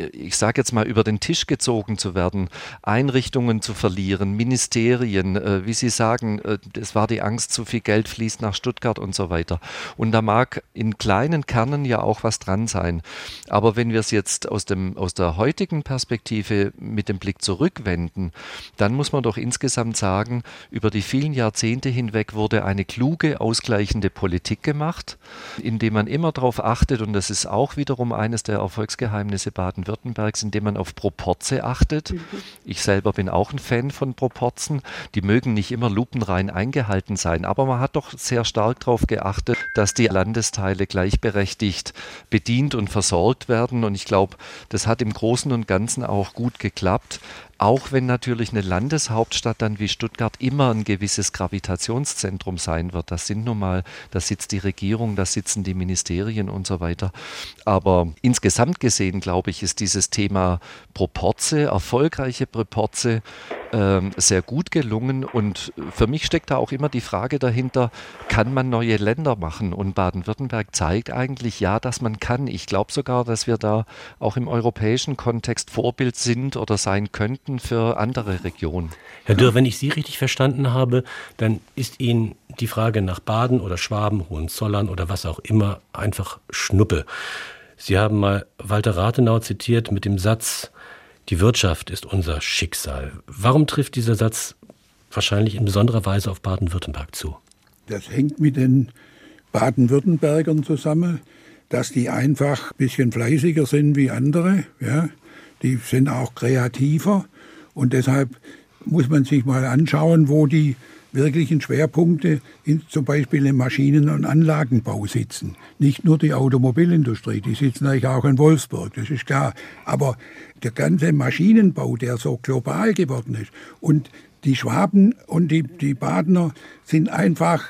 ich sage jetzt mal, über den Tisch gezogen zu werden, Einrichtungen zu verlieren, Ministerien, äh, wie Sie sagen, äh, es war die Angst, zu viel Geld fließt nach Stuttgart und so weiter. Und da mag in kleinen Kernen ja auch was dran sein. Aber wenn wir es jetzt aus, dem, aus der heutigen Perspektive mit dem Blick zurückwenden, dann muss man doch insgesamt sagen, über die vielen Jahrzehnte hinweg wurde eine kluge, ausgleichende Politik gemacht, indem man immer darauf achtet, und das ist auch wiederum eines der Erfolgsgeheimnisse Baden-Württemberg, Baden-Württembergs, indem man auf Proporze achtet. Mhm. Ich selber bin auch ein Fan von Proporzen. Die mögen nicht immer lupenrein eingehalten sein, aber man hat doch sehr stark darauf geachtet, dass die Landesteile gleichberechtigt bedient und versorgt werden. Und ich glaube, das hat im Großen und Ganzen auch gut geklappt. Auch wenn natürlich eine Landeshauptstadt dann wie Stuttgart immer ein gewisses Gravitationszentrum sein wird. Das sind nun mal, da sitzt die Regierung, da sitzen die Ministerien und so weiter. Aber insgesamt gesehen, glaube ich, ist dieses Thema Proporze, erfolgreiche Proporze, sehr gut gelungen. Und für mich steckt da auch immer die Frage dahinter, kann man neue Länder machen? Und Baden-Württemberg zeigt eigentlich ja, dass man kann. Ich glaube sogar, dass wir da auch im europäischen Kontext Vorbild sind oder sein könnten für andere Regionen. Herr Dürr, wenn ich Sie richtig verstanden habe, dann ist Ihnen die Frage nach Baden oder Schwaben, Hohenzollern oder was auch immer einfach Schnuppe. Sie haben mal Walter Rathenau zitiert mit dem Satz, die Wirtschaft ist unser Schicksal. Warum trifft dieser Satz wahrscheinlich in besonderer Weise auf Baden-Württemberg zu? Das hängt mit den Baden-Württembergern zusammen, dass die einfach ein bisschen fleißiger sind wie andere. Ja? Die sind auch kreativer und deshalb muss man sich mal anschauen, wo die wirklichen Schwerpunkte in, zum Beispiel im Maschinen- und Anlagenbau sitzen. Nicht nur die Automobilindustrie, die sitzen natürlich auch in Wolfsburg, das ist klar. Aber der ganze Maschinenbau, der so global geworden ist und die Schwaben und die, die Badener sind einfach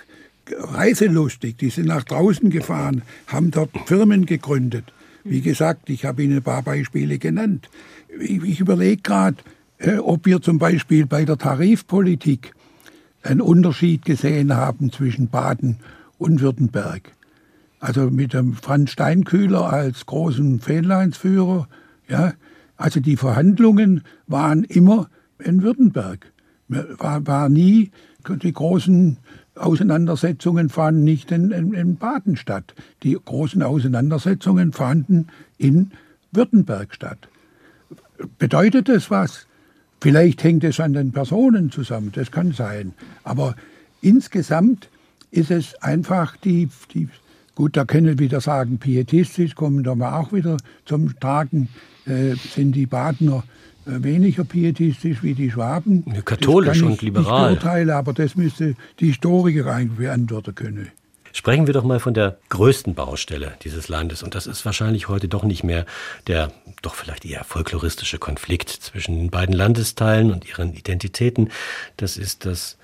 reiselustig. Die sind nach draußen gefahren, haben dort Firmen gegründet. Wie gesagt, ich habe Ihnen ein paar Beispiele genannt. Ich, ich überlege gerade, äh, ob wir zum Beispiel bei der Tarifpolitik einen Unterschied gesehen haben zwischen Baden und Württemberg. Also mit dem Franz Steinkühler als großen Fähnleinsführer, ja, also die Verhandlungen waren immer in Württemberg. War, war nie, die großen Auseinandersetzungen fanden nicht in, in, in Baden statt. Die großen Auseinandersetzungen fanden in Württemberg statt. Bedeutet das was? Vielleicht hängt es an den Personen zusammen, das kann sein. Aber insgesamt ist es einfach die, die gut, da können wir wieder sagen, pietistisch kommen da mal auch wieder zum Tragen, äh, sind die Badener äh, weniger pietistisch wie die Schwaben. Katholisch und liberal. Nicht urteile, aber das müsste die Historiker eigentlich beantworten können. Sprechen wir doch mal von der größten Baustelle dieses Landes. Und das ist wahrscheinlich heute doch nicht mehr der doch vielleicht eher folkloristische Konflikt zwischen den beiden Landesteilen und ihren Identitäten. Das ist das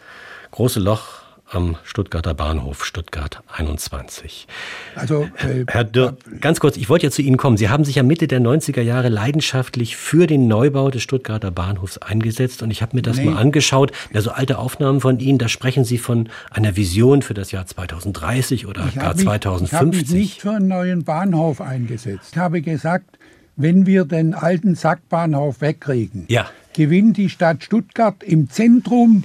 große Loch am Stuttgarter Bahnhof Stuttgart 21. Also, äh, Herr Dürr, ganz kurz, ich wollte ja zu Ihnen kommen. Sie haben sich ja Mitte der 90er Jahre leidenschaftlich für den Neubau des Stuttgarter Bahnhofs eingesetzt und ich habe mir das nee. mal angeschaut. Also alte Aufnahmen von Ihnen, da sprechen Sie von einer Vision für das Jahr 2030 oder gar mich, 2050. Ich habe mich nicht für einen neuen Bahnhof eingesetzt. Ich habe gesagt, wenn wir den alten Sackbahnhof wegkriegen, ja. gewinnt die Stadt Stuttgart im Zentrum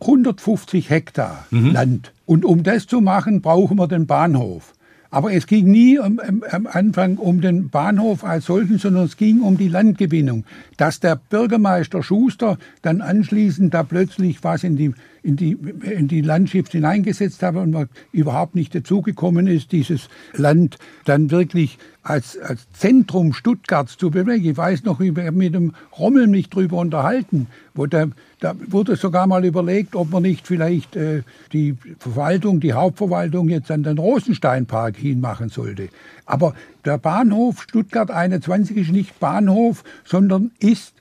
150 Hektar mhm. Land. Und um das zu machen, brauchen wir den Bahnhof. Aber es ging nie am, am, Anfang um den Bahnhof als solchen, sondern es ging um die Landgewinnung. Dass der Bürgermeister Schuster dann anschließend da plötzlich was in die, in die, in die Landschaft hineingesetzt hat und man überhaupt nicht dazugekommen ist, dieses Land dann wirklich als, als Zentrum Stuttgarts zu bewegen. Ich weiß noch, ich habe mit dem Rommel mich drüber unterhalten, wo der, da wurde sogar mal überlegt, ob man nicht vielleicht äh, die Verwaltung, die Hauptverwaltung jetzt an den Rosensteinpark hinmachen sollte. Aber der Bahnhof Stuttgart 21 ist nicht Bahnhof, sondern ist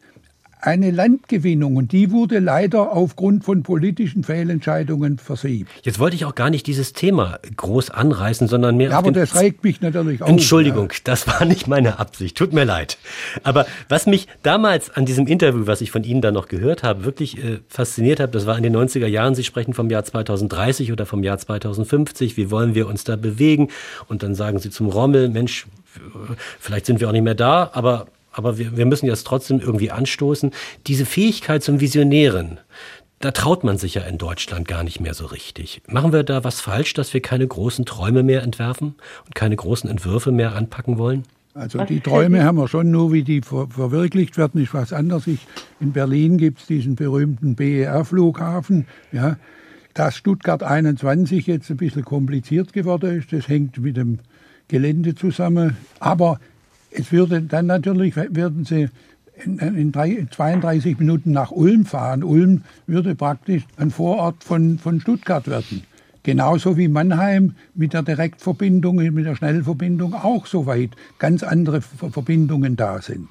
eine Landgewinnung und die wurde leider aufgrund von politischen Fehlentscheidungen versiebt. Jetzt wollte ich auch gar nicht dieses Thema groß anreißen, sondern mehr. Ja, aber das regt mich natürlich auf. Entschuldigung, ja. das war nicht meine Absicht. Tut mir leid. Aber was mich damals an diesem Interview, was ich von Ihnen da noch gehört habe, wirklich äh, fasziniert hat, das war in den 90er Jahren. Sie sprechen vom Jahr 2030 oder vom Jahr 2050. Wie wollen wir uns da bewegen? Und dann sagen Sie zum Rommel, Mensch, vielleicht sind wir auch nicht mehr da, aber aber wir, wir müssen jetzt trotzdem irgendwie anstoßen. Diese Fähigkeit zum Visionären, da traut man sich ja in Deutschland gar nicht mehr so richtig. Machen wir da was falsch, dass wir keine großen Träume mehr entwerfen und keine großen Entwürfe mehr anpacken wollen? Also die Träume haben wir schon, nur wie die ver verwirklicht werden, ist was anderes. Ich, in Berlin gibt es diesen berühmten BER-Flughafen. Ja. Dass Stuttgart 21 jetzt ein bisschen kompliziert geworden ist, das hängt mit dem Gelände zusammen. Aber es würde dann natürlich, würden Sie in, in, drei, in 32 Minuten nach Ulm fahren. Ulm würde praktisch ein Vorort von, von Stuttgart werden. Genauso wie Mannheim mit der Direktverbindung, mit der Schnellverbindung auch soweit ganz andere Verbindungen da sind.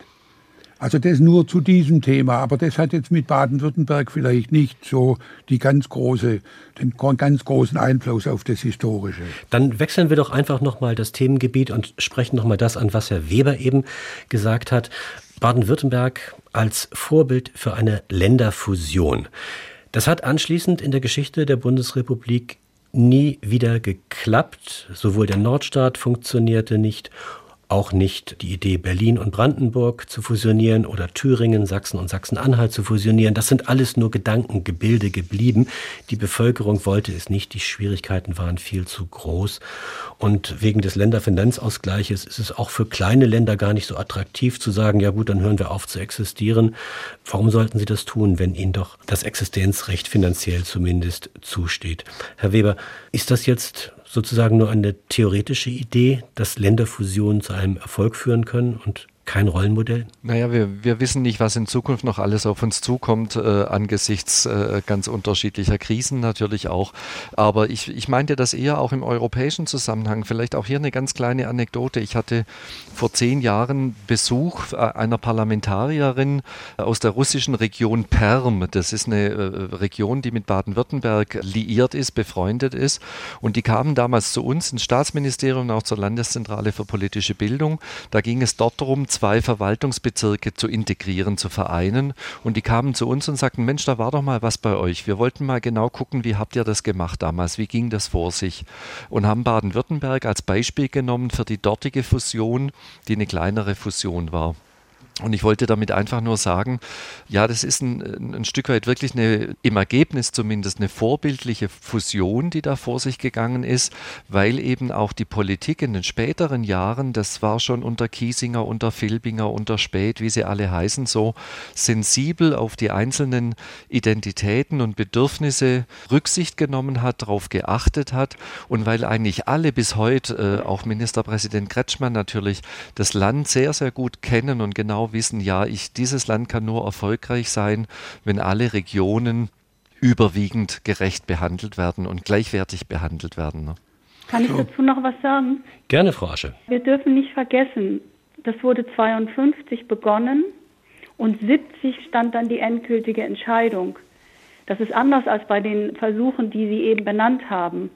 Also das nur zu diesem Thema, aber das hat jetzt mit Baden-Württemberg vielleicht nicht so die ganz große, den ganz großen Einfluss auf das Historische. Dann wechseln wir doch einfach nochmal das Themengebiet und sprechen nochmal das an, was Herr Weber eben gesagt hat. Baden-Württemberg als Vorbild für eine Länderfusion. Das hat anschließend in der Geschichte der Bundesrepublik nie wieder geklappt. Sowohl der Nordstaat funktionierte nicht auch nicht die Idee, Berlin und Brandenburg zu fusionieren oder Thüringen, Sachsen und Sachsen-Anhalt zu fusionieren. Das sind alles nur Gedankengebilde geblieben. Die Bevölkerung wollte es nicht. Die Schwierigkeiten waren viel zu groß. Und wegen des Länderfinanzausgleiches ist es auch für kleine Länder gar nicht so attraktiv zu sagen, ja gut, dann hören wir auf zu existieren. Warum sollten sie das tun, wenn ihnen doch das Existenzrecht finanziell zumindest zusteht? Herr Weber, ist das jetzt sozusagen nur eine theoretische Idee, dass Länderfusionen zu einem Erfolg führen können und kein Rollenmodell? Naja, wir, wir wissen nicht, was in Zukunft noch alles auf uns zukommt, äh, angesichts äh, ganz unterschiedlicher Krisen natürlich auch. Aber ich, ich meinte das eher auch im europäischen Zusammenhang. Vielleicht auch hier eine ganz kleine Anekdote. Ich hatte vor zehn Jahren Besuch äh, einer Parlamentarierin aus der russischen Region Perm. Das ist eine äh, Region, die mit Baden-Württemberg liiert ist, befreundet ist. Und die kamen damals zu uns ins Staatsministerium, auch zur Landeszentrale für politische Bildung. Da ging es dort darum, zwei Verwaltungsbezirke zu integrieren, zu vereinen. Und die kamen zu uns und sagten, Mensch, da war doch mal was bei euch. Wir wollten mal genau gucken, wie habt ihr das gemacht damals? Wie ging das vor sich? Und haben Baden-Württemberg als Beispiel genommen für die dortige Fusion, die eine kleinere Fusion war. Und ich wollte damit einfach nur sagen, ja, das ist ein, ein, Stück weit wirklich eine, im Ergebnis zumindest eine vorbildliche Fusion, die da vor sich gegangen ist, weil eben auch die Politik in den späteren Jahren, das war schon unter Kiesinger, unter Filbinger, unter Späth, wie sie alle heißen, so sensibel auf die einzelnen Identitäten und Bedürfnisse Rücksicht genommen hat, darauf geachtet hat. Und weil eigentlich alle bis heute, äh, auch Ministerpräsident Kretschmann natürlich, das Land sehr, sehr gut kennen und genau genau wissen, ja, ich, dieses Land kann nur erfolgreich sein, wenn alle Regionen überwiegend gerecht behandelt werden und gleichwertig behandelt werden. Ne? Kann ich dazu noch was sagen? Gerne, Frau Asche. Wir dürfen nicht vergessen, das wurde 52 begonnen und 70 stand dann die endgültige Entscheidung. Das ist anders als bei den Versuchen, die Sie eben benannt haben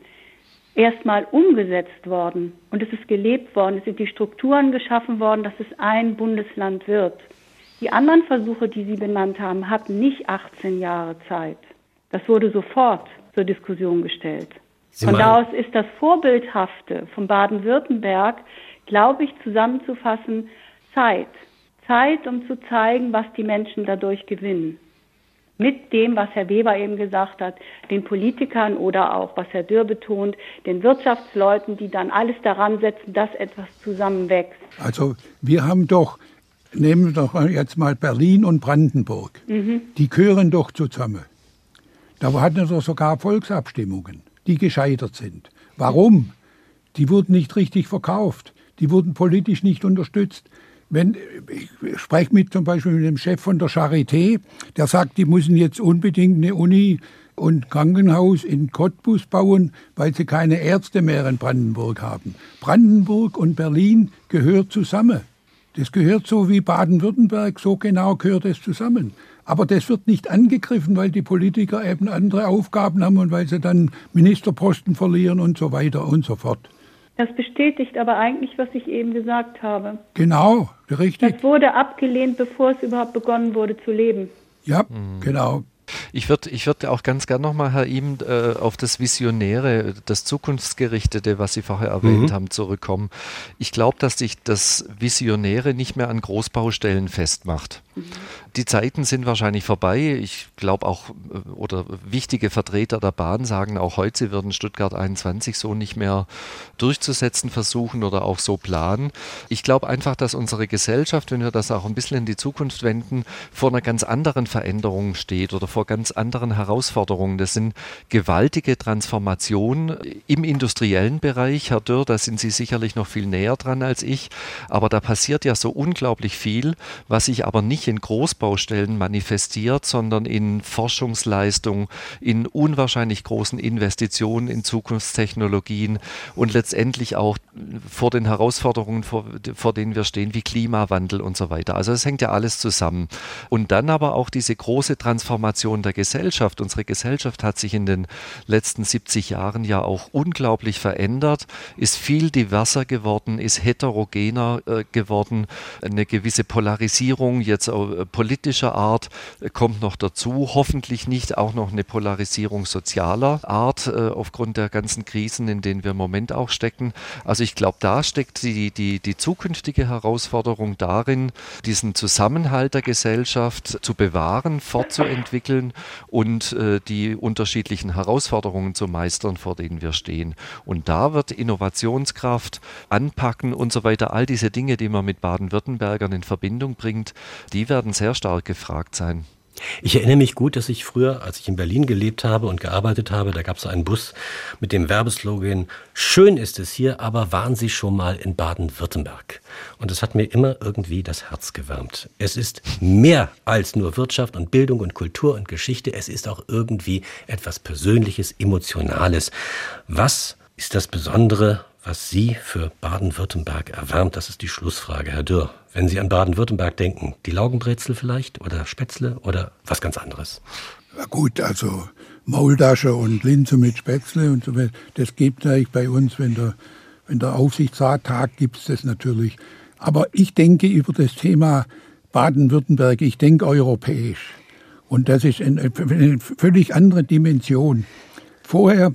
erstmal umgesetzt worden und es ist gelebt worden, es sind die Strukturen geschaffen worden, dass es ein Bundesland wird. Die anderen Versuche, die Sie benannt haben, hatten nicht 18 Jahre Zeit. Das wurde sofort zur Diskussion gestellt. Von da aus ist das Vorbildhafte von Baden-Württemberg, glaube ich, zusammenzufassen, Zeit. Zeit, um zu zeigen, was die Menschen dadurch gewinnen mit dem, was Herr Weber eben gesagt hat, den Politikern oder auch, was Herr Dürr betont, den Wirtschaftsleuten, die dann alles daran setzen, dass etwas zusammenwächst. Also wir haben doch, nehmen wir doch jetzt mal Berlin und Brandenburg, mhm. die gehören doch zusammen. Da hatten wir doch sogar Volksabstimmungen, die gescheitert sind. Warum? Die wurden nicht richtig verkauft. Die wurden politisch nicht unterstützt wenn ich spreche mit zum Beispiel mit dem Chef von der Charité, der sagt, die müssen jetzt unbedingt eine Uni und Krankenhaus in Cottbus bauen, weil sie keine Ärzte mehr in Brandenburg haben. Brandenburg und Berlin gehören zusammen. Das gehört so wie Baden-Württemberg, so genau gehört es zusammen. Aber das wird nicht angegriffen, weil die Politiker eben andere Aufgaben haben und weil sie dann Ministerposten verlieren und so weiter und so fort. Das bestätigt aber eigentlich, was ich eben gesagt habe. Genau, richtig. Das wurde abgelehnt, bevor es überhaupt begonnen wurde zu leben. Ja, mhm. genau. Ich würde ich würd auch ganz gern nochmal, Herr Ihm, äh, auf das Visionäre, das Zukunftsgerichtete, was Sie vorher erwähnt mhm. haben, zurückkommen. Ich glaube, dass sich das Visionäre nicht mehr an Großbaustellen festmacht. Mhm. Die Zeiten sind wahrscheinlich vorbei. Ich glaube auch, äh, oder wichtige Vertreter der Bahn sagen auch heute, sie würden Stuttgart 21 so nicht mehr durchzusetzen versuchen oder auch so planen. Ich glaube einfach, dass unsere Gesellschaft, wenn wir das auch ein bisschen in die Zukunft wenden, vor einer ganz anderen Veränderung steht oder vor ganz anderen Herausforderungen. Das sind gewaltige Transformationen im industriellen Bereich. Herr Dürr, da sind Sie sicherlich noch viel näher dran als ich. Aber da passiert ja so unglaublich viel, was sich aber nicht in Großbaustellen manifestiert, sondern in Forschungsleistung, in unwahrscheinlich großen Investitionen in Zukunftstechnologien und letztendlich auch vor den Herausforderungen, vor, vor denen wir stehen, wie Klimawandel und so weiter. Also es hängt ja alles zusammen. Und dann aber auch diese große Transformation der Gesellschaft. Unsere Gesellschaft hat sich in den letzten 70 Jahren ja auch unglaublich verändert, ist viel diverser geworden, ist heterogener äh, geworden. Eine gewisse Polarisierung jetzt äh, politischer Art äh, kommt noch dazu. Hoffentlich nicht auch noch eine Polarisierung sozialer Art äh, aufgrund der ganzen Krisen, in denen wir im Moment auch stecken. Also ich glaube, da steckt die, die, die zukünftige Herausforderung darin, diesen Zusammenhalt der Gesellschaft zu bewahren, fortzuentwickeln entwickeln und äh, die unterschiedlichen Herausforderungen zu meistern, vor denen wir stehen. Und da wird Innovationskraft, Anpacken und so weiter, all diese Dinge, die man mit Baden-Württembergern in Verbindung bringt, die werden sehr stark gefragt sein. Ich erinnere mich gut, dass ich früher, als ich in Berlin gelebt habe und gearbeitet habe, da gab es einen Bus mit dem Werbeslogan Schön ist es hier, aber waren Sie schon mal in Baden-Württemberg? Und das hat mir immer irgendwie das Herz gewärmt. Es ist mehr als nur Wirtschaft und Bildung und Kultur und Geschichte. Es ist auch irgendwie etwas Persönliches, Emotionales. Was ist das Besondere, was Sie für Baden-Württemberg erwärmt? Das ist die Schlussfrage, Herr Dürr. Wenn Sie an Baden-Württemberg denken, die Laugenbrezel vielleicht oder Spätzle oder was ganz anderes? Ja gut, also Maultasche und Linse mit Spätzle und so weiter, das gibt eigentlich bei uns, wenn der, wenn der Aufsichtsrat tagt, gibt es das natürlich. Aber ich denke über das Thema Baden-Württemberg, ich denke europäisch. Und das ist eine, eine völlig andere Dimension. Vorher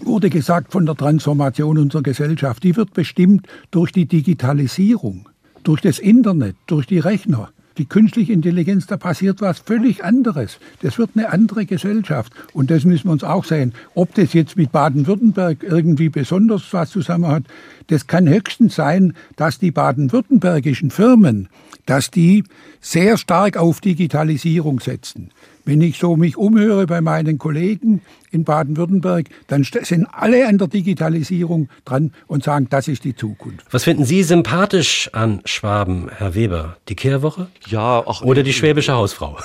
wurde gesagt von der Transformation unserer Gesellschaft, die wird bestimmt durch die Digitalisierung, durch das Internet, durch die Rechner. Die künstliche Intelligenz, da passiert was völlig anderes. Das wird eine andere Gesellschaft. Und das müssen wir uns auch sehen. Ob das jetzt mit Baden-Württemberg irgendwie besonders was zusammen hat, das kann höchstens sein, dass die baden-württembergischen Firmen, dass die sehr stark auf Digitalisierung setzen. Wenn ich so mich umhöre bei meinen Kollegen in Baden-Württemberg, dann sind alle an der Digitalisierung dran und sagen, das ist die Zukunft. Was finden Sie sympathisch an Schwaben, Herr Weber? Die Kehrwoche? Ja, auch. Oder die schwäbische Hausfrau?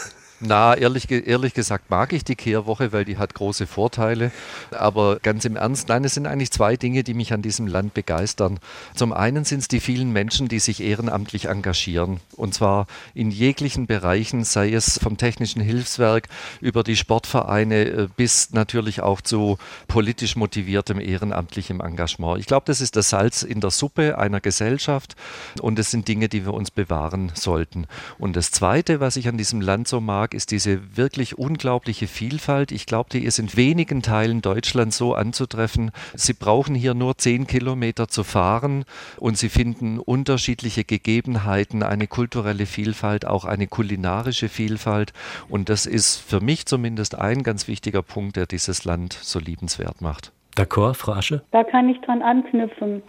Na, ehrlich, ehrlich gesagt mag ich die Kehrwoche, weil die hat große Vorteile. Aber ganz im Ernst, nein, es sind eigentlich zwei Dinge, die mich an diesem Land begeistern. Zum einen sind es die vielen Menschen, die sich ehrenamtlich engagieren. Und zwar in jeglichen Bereichen, sei es vom technischen Hilfswerk über die Sportvereine äh, bis natürlich auch zu politisch motiviertem ehrenamtlichem Engagement. Ich glaube, das ist das Salz in der Suppe einer Gesellschaft und es sind Dinge, die wir uns bewahren sollten. Und das Zweite, was ich an diesem Land so mag, ist diese wirklich unglaubliche Vielfalt. Ich glaube, die ist in wenigen Teilen Deutschlands so anzutreffen. Sie brauchen hier nur zehn Kilometer zu fahren und Sie finden unterschiedliche Gegebenheiten, eine kulturelle Vielfalt, auch eine kulinarische Vielfalt. Und das ist für mich zumindest ein ganz wichtiger Punkt, der dieses Land so liebenswert macht. D'accord, Frau Asche? Da kann ich dran anknüpfen.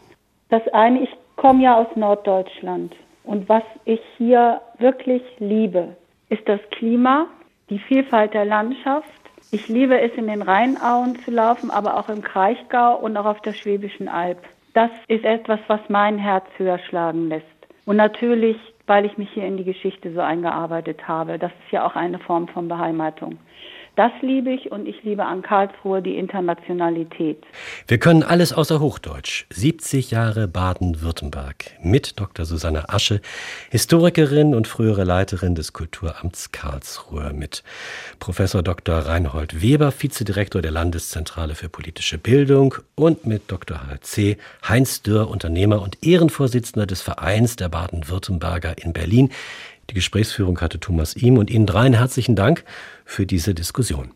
Das eine, ich komme ja aus Norddeutschland. Und was ich hier wirklich liebe, ist das Klima, die Vielfalt der Landschaft. Ich liebe es, in den Rheinauen zu laufen, aber auch im Kraichgau und auch auf der Schwäbischen Alb. Das ist etwas, was mein Herz höher schlagen lässt. Und natürlich, weil ich mich hier in die Geschichte so eingearbeitet habe. Das ist ja auch eine Form von Beheimatung. Das liebe ich und ich liebe an Karlsruhe die Internationalität. Wir können alles außer Hochdeutsch. 70 Jahre Baden-Württemberg mit Dr. Susanne Asche, Historikerin und frühere Leiterin des Kulturamts Karlsruhe, mit Professor Dr. Reinhold Weber, Vizedirektor der Landeszentrale für politische Bildung und mit Dr. H.C. Heinz Dürr, Unternehmer und Ehrenvorsitzender des Vereins der Baden-Württemberger in Berlin. Die Gesprächsführung hatte Thomas Ihm und Ihnen dreien herzlichen Dank für diese Diskussion.